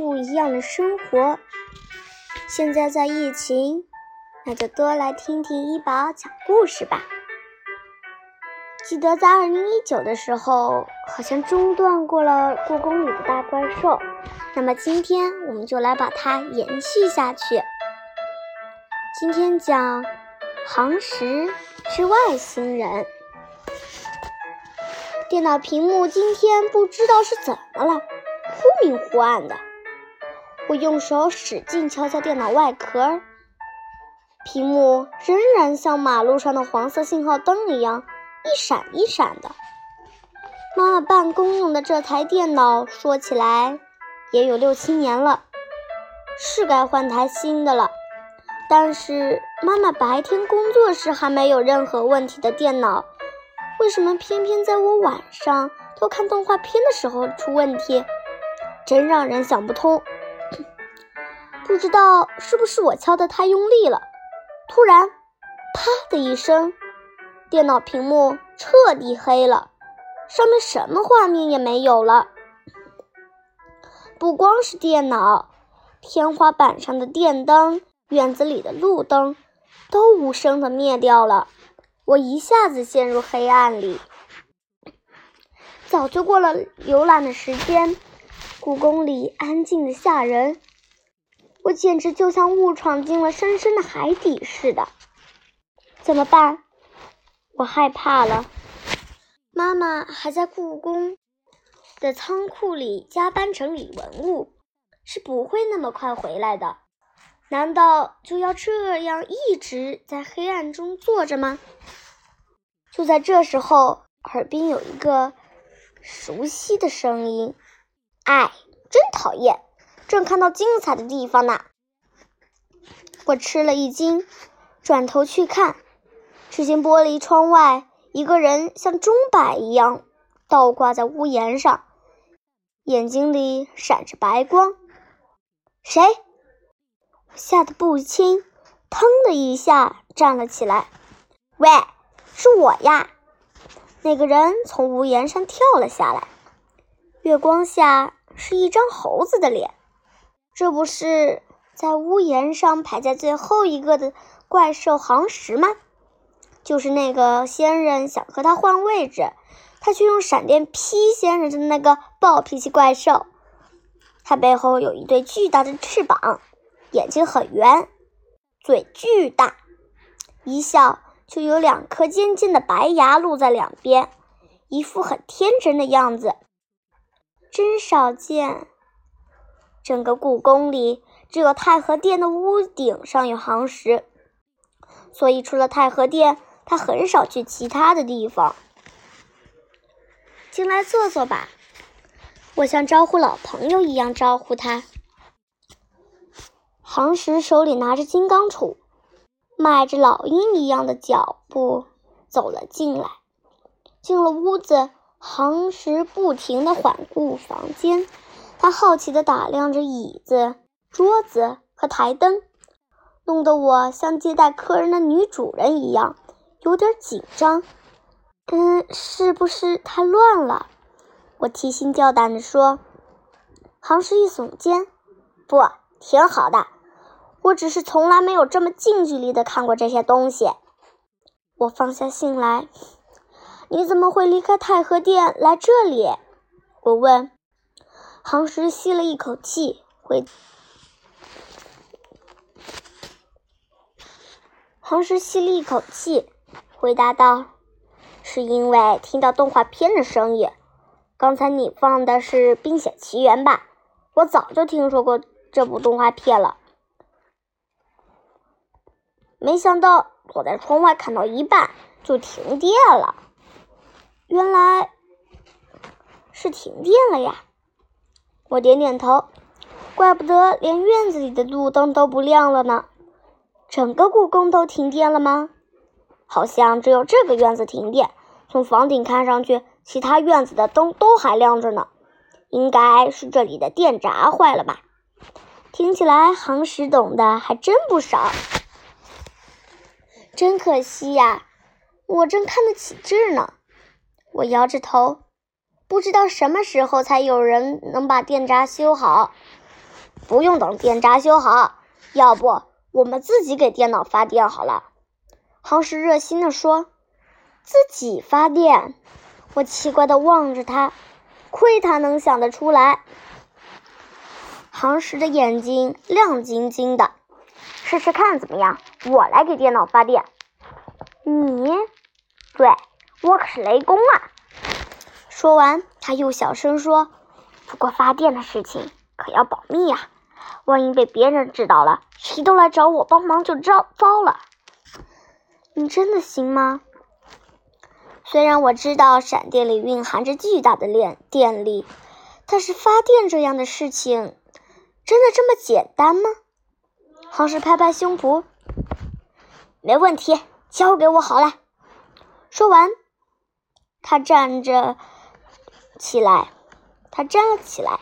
不一样的生活。现在在疫情，那就多来听听一宝讲故事吧。记得在二零一九的时候，好像中断过了故宫里的大怪兽。那么今天我们就来把它延续下去。今天讲航时之外星人。电脑屏幕今天不知道是怎么了，忽明忽暗的。我用手使劲敲敲电脑外壳，屏幕仍然像马路上的黄色信号灯一样一闪一闪的。妈妈办公用的这台电脑，说起来也有六七年了，是该换台新的了。但是妈妈白天工作时还没有任何问题的电脑。为什么偏偏在我晚上偷看动画片的时候出问题？真让人想不通。不知道是不是我敲得太用力了？突然，啪的一声，电脑屏幕彻底黑了，上面什么画面也没有了。不光是电脑，天花板上的电灯、院子里的路灯都无声的灭掉了。我一下子陷入黑暗里，早就过了游览的时间。故宫里安静的吓人，我简直就像误闯进了深深的海底似的。怎么办？我害怕了。妈妈还在故宫的仓库里加班整理文物，是不会那么快回来的。难道就要这样一直在黑暗中坐着吗？就在这时候，耳边有一个熟悉的声音：“哎，真讨厌！正看到精彩的地方呢。”我吃了一惊，转头去看，只见玻璃窗外一个人像钟摆一样倒挂在屋檐上，眼睛里闪着白光。谁？吓得不轻，腾的一下站了起来。喂，是我呀！那个人从屋檐上跳了下来，月光下是一张猴子的脸。这不是在屋檐上排在最后一个的怪兽行石吗？就是那个仙人想和他换位置，他却用闪电劈仙人的那个暴脾气怪兽。他背后有一对巨大的翅膀。眼睛很圆，嘴巨大，一笑就有两颗尖尖的白牙露在两边，一副很天真的样子，真少见。整个故宫里只有太和殿的屋顶上有行石，所以除了太和殿，他很少去其他的地方。进来坐坐吧，我像招呼老朋友一样招呼他。行时手里拿着金刚杵，迈着老鹰一样的脚步走了进来。进了屋子，行时不停地环顾房间，他好奇地打量着椅子、桌子和台灯，弄得我像接待客人的女主人一样，有点紧张。嗯，是不是太乱了？我提心吊胆地说。行时一耸肩，不，挺好的。我只是从来没有这么近距离的看过这些东西。我放下信来，你怎么会离开太和殿来这里？我问。行时吸了一口气，回。行时吸了一口气，回答道：“是因为听到动画片的声音。刚才你放的是《冰雪奇缘》吧？我早就听说过这部动画片了。”没想到躲在窗外看到一半就停电了，原来是停电了呀！我点点头，怪不得连院子里的路灯都不亮了呢。整个故宫都停电了吗？好像只有这个院子停电，从房顶看上去，其他院子的灯都还亮着呢。应该是这里的电闸坏了吧？听起来行时懂的还真不少。真可惜呀，我正看得起劲呢。我摇着头，不知道什么时候才有人能把电闸修好。不用等电闸修好，要不我们自己给电脑发电好了。”杭石热心地说：“自己发电？”我奇怪地望着他，亏他能想得出来。杭石的眼睛亮晶晶的，试试看怎么样？我来给电脑发电。你？对，我可是雷公啊！说完，他又小声说：“不过发电的事情可要保密呀，万一被别人知道了，谁都来找我帮忙就糟糟了。”你真的行吗？虽然我知道闪电里蕴含着巨大的电电力，但是发电这样的事情，真的这么简单吗？杭石拍拍胸脯，没问题，交给我好了。说完，他站着起来，他站了起来，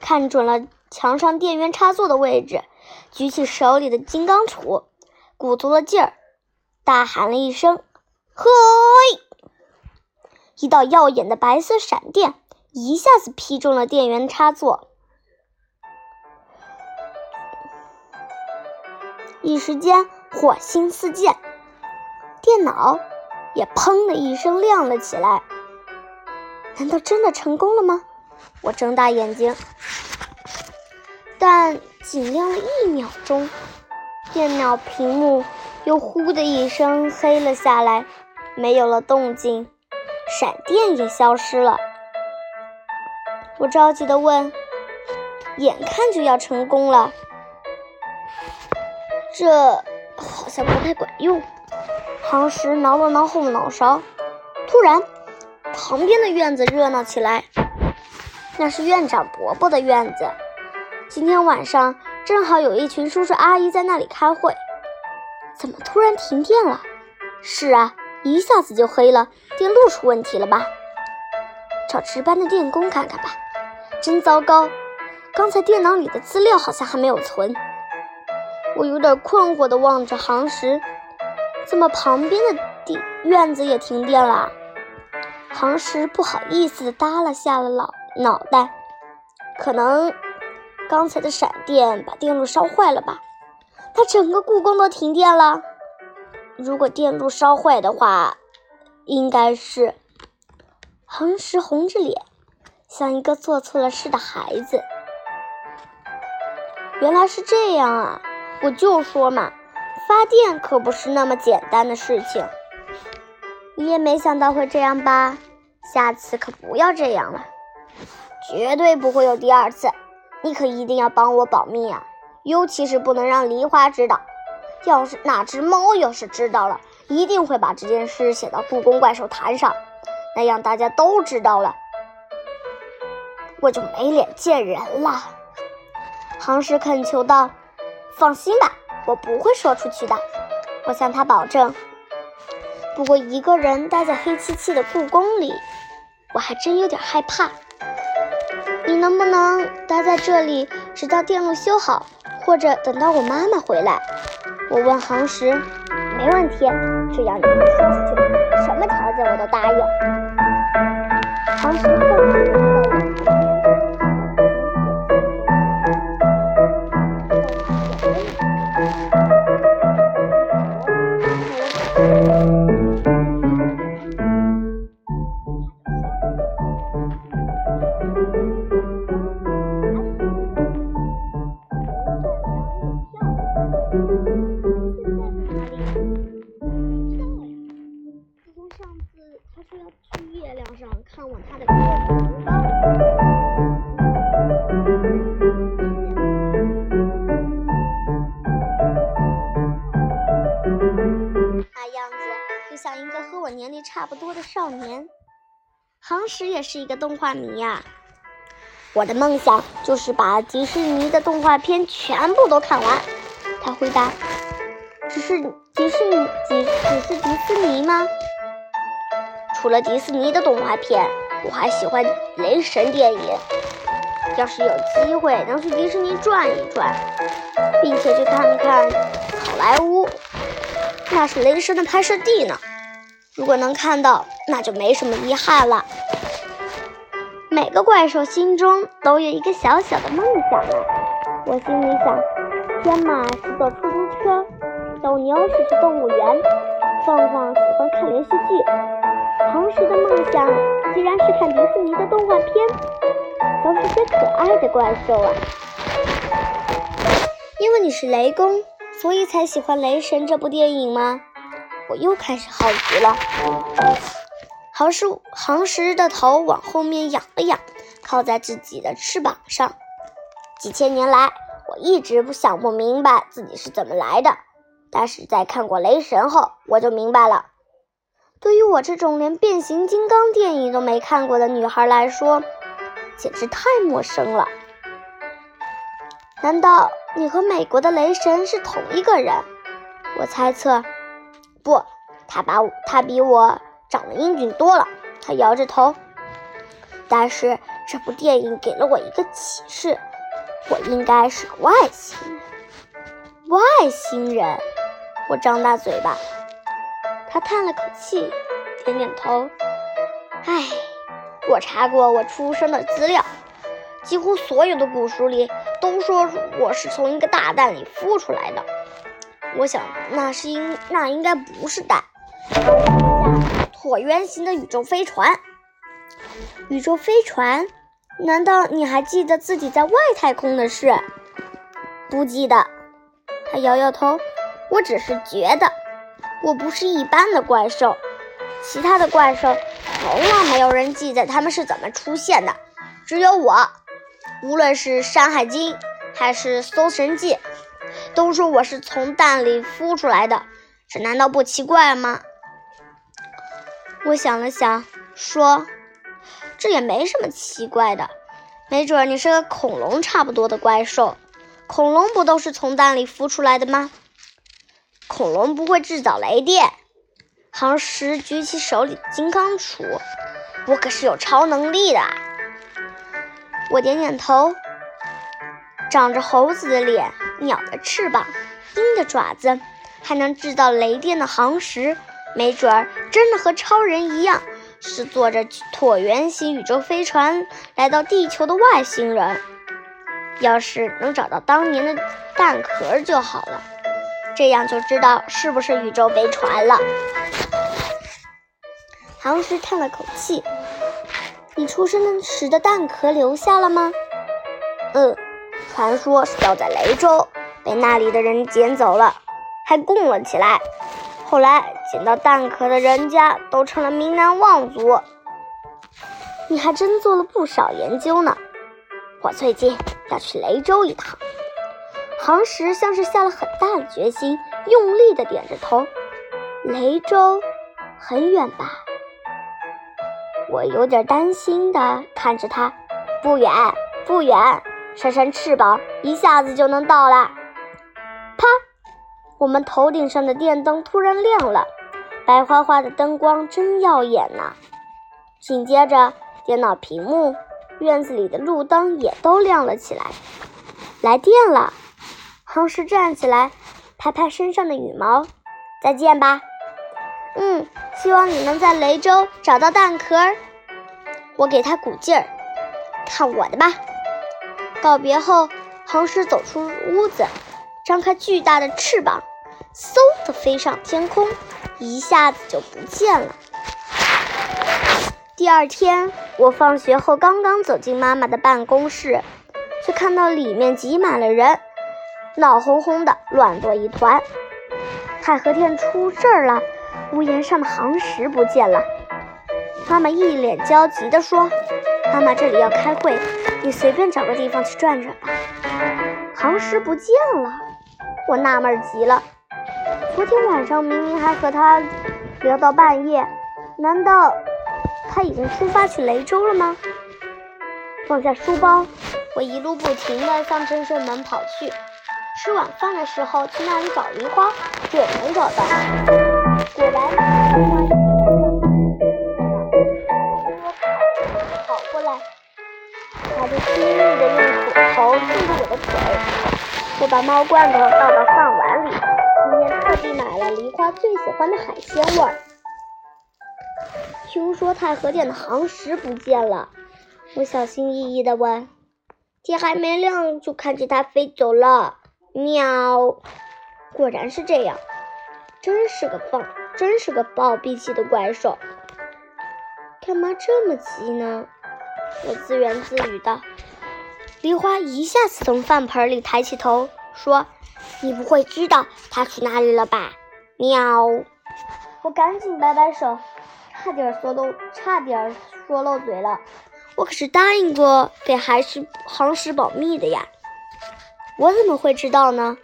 看准了墙上电源插座的位置，举起手里的金刚杵，鼓足了劲儿，大喊了一声：“嘿！”一道耀眼的白色闪电一下子劈中了电源插座，一时间火星四溅，电脑也砰的一声亮了起来。难道真的成功了吗？我睁大眼睛，但仅亮了一秒钟，电脑屏幕又呼的一声黑了下来，没有了动静。闪电也消失了，我着急的问：“眼看就要成功了，这好像不太管用。”唐石挠了挠后脑勺，突然，旁边的院子热闹起来。那是院长伯伯的院子，今天晚上正好有一群叔叔阿姨在那里开会。怎么突然停电了？是啊。一下子就黑了，电路出问题了吧？找值班的电工看看吧。真糟糕，刚才电脑里的资料好像还没有存。我有点困惑地望着航石，怎么旁边的地院子也停电了？航石不好意思地耷拉下了脑脑袋，可能刚才的闪电把电路烧坏了吧？他整个故宫都停电了。如果电路烧坏的话，应该是恒石红着脸，像一个做错了事的孩子。原来是这样啊！我就说嘛，发电可不是那么简单的事情。你也没想到会这样吧？下次可不要这样了，绝对不会有第二次。你可一定要帮我保密啊，尤其是不能让梨花知道。要是那只猫要是知道了，一定会把这件事写到故宫怪兽坛上，那样大家都知道了，我就没脸见人了。杭石恳求道：“放心吧，我不会说出去的。”我向他保证。不过一个人待在黑漆漆的故宫里，我还真有点害怕。你能不能待在这里，直到电路修好，或者等到我妈妈回来？我问航石：“没问题，只要你能说出去，什么条件我都答应。”航石放动画迷呀。我的梦想就是把迪士尼的动画片全部都看完。他回答：“只是迪士尼，只只是迪士尼吗？除了迪士尼的动画片，我还喜欢雷神电影。要是有机会能去迪士尼转一转，并且去看看好莱坞，那是雷神的拍摄地呢。”如果能看到，那就没什么遗憾了。每个怪兽心中都有一个小小的梦想啊。我心里想，天马是坐出租车，斗牛是去动物园，凤凰喜欢看连续剧，同时的梦想居然是看迪士尼的动画片，都是些可爱的怪兽啊！因为你是雷公，所以才喜欢《雷神》这部电影吗？我又开始好奇了。杭石杭石的头往后面仰了仰，靠在自己的翅膀上。几千年来，我一直不想不明白自己是怎么来的，但是在看过《雷神》后，我就明白了。对于我这种连变形金刚电影都没看过的女孩来说，简直太陌生了。难道你和美国的雷神是同一个人？我猜测，不，他把我他比我。长得英俊多了，他摇着头。但是这部电影给了我一个启示，我应该是个外星人。外星人，我张大嘴巴。他叹了口气，点点头。唉，我查过我出生的资料，几乎所有的古书里都说我是从一个大蛋里孵出来的。我想那是应那应该不是蛋。椭圆形的宇宙飞船，宇宙飞船？难道你还记得自己在外太空的事？不记得。他摇摇头。我只是觉得，我不是一般的怪兽。其他的怪兽，从来没有人记得他们是怎么出现的。只有我，无论是《山海经》还是《搜神记》，都说我是从蛋里孵出来的。这难道不奇怪吗？我想了想，说：“这也没什么奇怪的，没准儿你是个恐龙差不多的怪兽。恐龙不都是从蛋里孵出来的吗？恐龙不会制造雷电。”航石举起手里的金刚杵：“我可是有超能力的。”我点点头。长着猴子的脸、鸟的翅膀、鹰的爪子，还能制造雷电的航石。没准儿真的和超人一样，是坐着椭圆形宇宙飞船来到地球的外星人。要是能找到当年的蛋壳就好了，这样就知道是不是宇宙飞船了。唐石叹了口气：“你出生时的蛋壳留下了吗？”“嗯，传说是掉在雷州，被那里的人捡走了，还供了起来。”后来捡到蛋壳的人家都成了名门望族。你还真做了不少研究呢。我最近要去雷州一趟。杭石像是下了很大的决心，用力的点着头。雷州很远吧？我有点担心的看着他。不远，不远，扇扇翅膀，一下子就能到了。啪！我们头顶上的电灯突然亮了，白花花的灯光真耀眼呐！紧接着，电脑屏幕、院子里的路灯也都亮了起来。来电了，杭石站起来，拍拍身上的羽毛：“再见吧。”“嗯，希望你能在雷州找到蛋壳。”我给他鼓劲儿：“看我的吧！”告别后，杭石走出屋子，张开巨大的翅膀。嗖的飞上天空，一下子就不见了。第二天，我放学后刚刚走进妈妈的办公室，却看到里面挤满了人，闹哄哄的，乱作一团。太和殿出事儿了，屋檐上的行石不见了。妈妈一脸焦急地说：“妈妈，这里要开会，你随便找个地方去转转吧。”行石不见了，我纳闷极了。昨天晚上明明还和他聊到半夜，难道他已经出发去雷州了吗？放下书包，我一路不停地向正顺门跑去。吃晚饭的时候去那里找梨花，就能找到。果然，梨花跑过来，他就亲昵地用头蹭着我的腿。我把猫罐头倒到饭碗。他最喜欢的海鲜味儿。听说太和殿的行石不见了，我小心翼翼地问：“天还没亮就看见它飞走了。喵！果然是这样，真是个暴，真是个暴脾气的怪兽。干嘛这么急呢？我自言自语道。梨花一下子从饭盆里抬起头，说：“你不会知道它去哪里了吧？”喵！我赶紧摆摆手，差点说漏，差点说漏嘴了。我可是答应过给韩石航石保密的呀。我怎么会知道呢？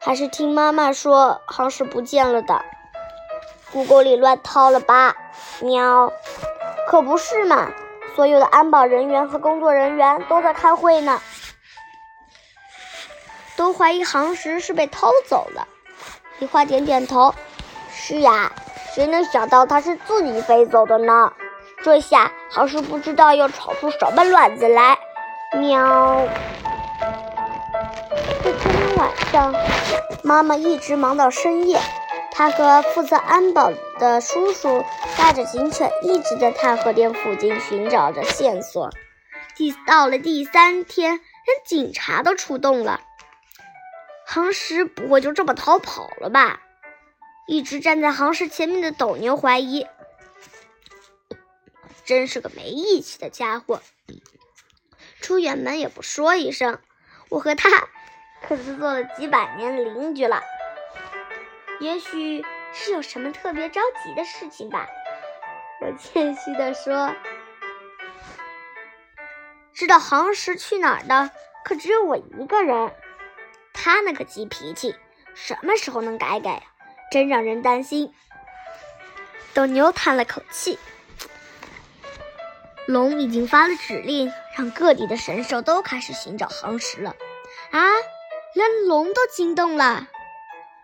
还是听妈妈说航石不见了的。故宫里乱套了吧？喵！可不是嘛。所有的安保人员和工作人员都在开会呢，都怀疑航石是被偷走了。梨花点点头：“是呀，谁能想到它是自己飞走的呢？这下航石不知道要吵出什么乱子来。”喵。这天晚上，妈妈一直忙到深夜。他和负责安保的叔叔带着警犬一直在太和殿附近寻找着线索。第到了第三天，连警察都出动了。杭石不会就这么逃跑了吧？一直站在杭石前面的斗牛怀疑，真是个没义气的家伙。出远门也不说一声，我和他可是做了几百年邻居了。也许是有什么特别着急的事情吧，我谦虚地说。知道杭石去哪儿的，可只有我一个人。他那个急脾气，什么时候能改改呀？真让人担心。斗牛叹了口气，龙已经发了指令，让各地的神兽都开始寻找杭石了。啊，连龙都惊动了。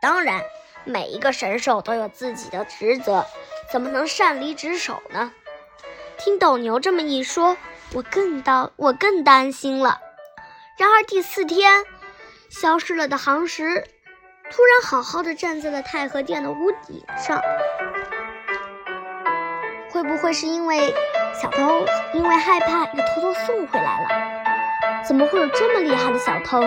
当然。每一个神兽都有自己的职责，怎么能擅离职守呢？听斗牛这么一说，我更担我更担心了。然而第四天，消失了的航石突然好好的站在了太和殿的屋顶上。会不会是因为小偷因为害怕又偷偷送回来了？怎么会有这么厉害的小偷？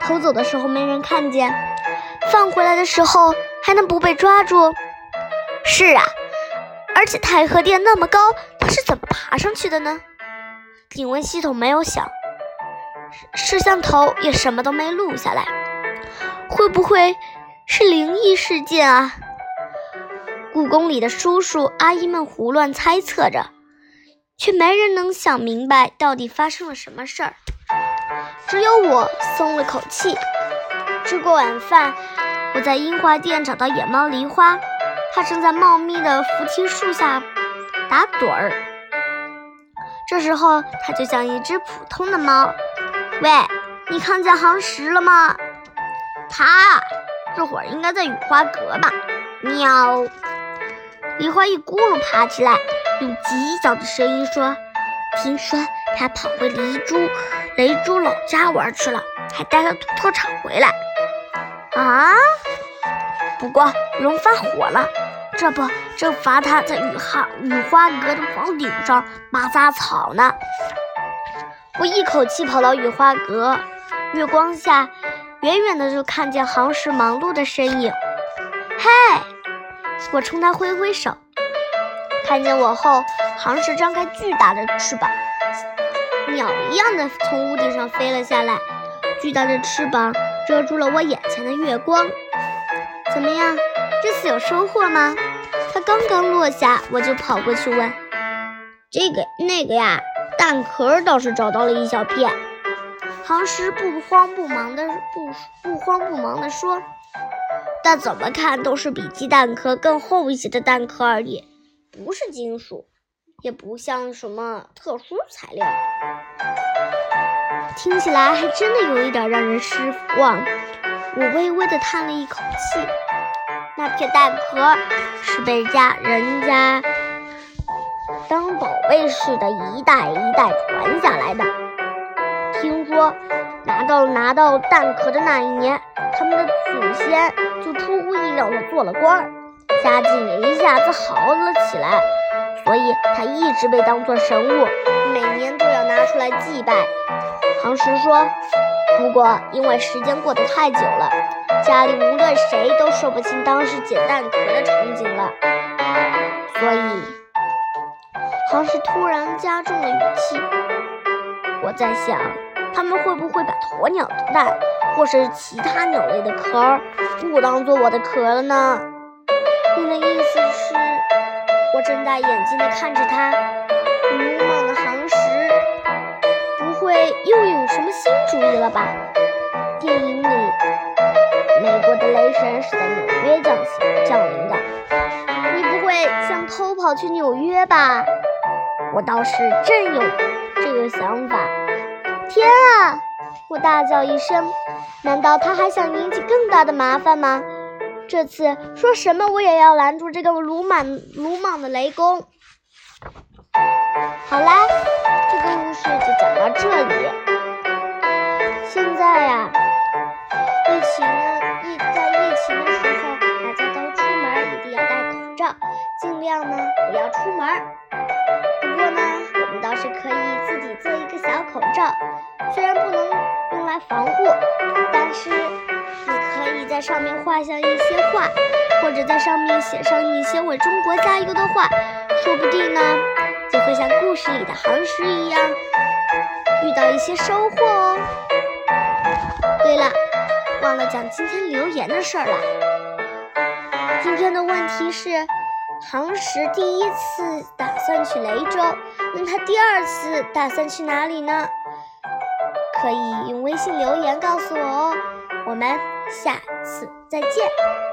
偷走的时候没人看见。放回来的时候还能不被抓住？是啊，而且太和殿那么高，他是怎么爬上去的呢？警卫系统没有响，摄像头也什么都没录下来，会不会是灵异事件啊？故宫里的叔叔阿姨们胡乱猜测着，却没人能想明白到底发生了什么事儿。只有我松了口气。吃过晚饭。我在樱花店找到野猫梨花，它正在茂密的扶梯树下打盹儿。这时候，它就像一只普通的猫。喂，你看见航石了吗？它这会儿应该在雨花阁吧？喵！梨花一咕噜爬起来，用极小的声音说：“听说它跑回梨珠雷珠老家玩去了，还带了土特产回来。”啊！不过龙发火了，这不正罚他在雨花雨花阁的房顶上拔杂草呢。我一口气跑到雨花阁，月光下，远远的就看见航石忙碌的身影。嘿，我冲他挥挥手，看见我后，航石张开巨大的翅膀，鸟一样的从屋顶上飞了下来，巨大的翅膀。遮住了我眼前的月光，怎么样？这次有收获吗？它刚刚落下，我就跑过去问：“这个那个呀？”蛋壳倒是找到了一小片。杭石不慌不忙的不不慌不忙的说：“但怎么看都是比鸡蛋壳更厚一些的蛋壳而已，不是金属，也不像什么特殊材料。”听起来还真的有一点让人失望。我微微的叹了一口气。那片蛋壳是被家人家当宝贝似的，一代一代传下来的。听说拿到拿到蛋壳的那一年，他们的祖先就出乎意料的做了官儿，家境也一下子好了起来，所以他一直被当作神物，每年都要。拿出来祭拜。唐石说：“不过因为时间过得太久了，家里无论谁都说不清当时捡蛋壳的场景了，所以……”杭石突然加重了语气：“我在想，他们会不会把鸵鸟的蛋，或是其他鸟类的壳，误当做我的壳了呢？”你的意思是？我睁大眼睛地看着他，鲁莽的行时，不会又有什么新主意了吧？电影里，美国的雷神是在纽约降降临的，你不会想偷跑去纽约吧？我倒是真有这个想法。天啊！我大叫一声，难道他还想引起更大的麻烦吗？这次说什么我也要拦住这个鲁莽鲁莽的雷公。好啦，这个故事就讲到这里。现在呀，疫情疫在疫情的时候，大家都出门一定要戴口罩，尽量呢不要出门。做一个小口罩，虽然不能用来防护，但是你可以。在上面画上一些画，或者在上面写上一些为中国加油的话，说不定呢，就会像故事里的行石一样，遇到一些收获哦。对了，忘了讲今天留言的事儿了。今天的问题是，行石第一次打算去雷州，那他第二次打算去哪里呢？可以用微信留言告诉我哦。我们。下次再见。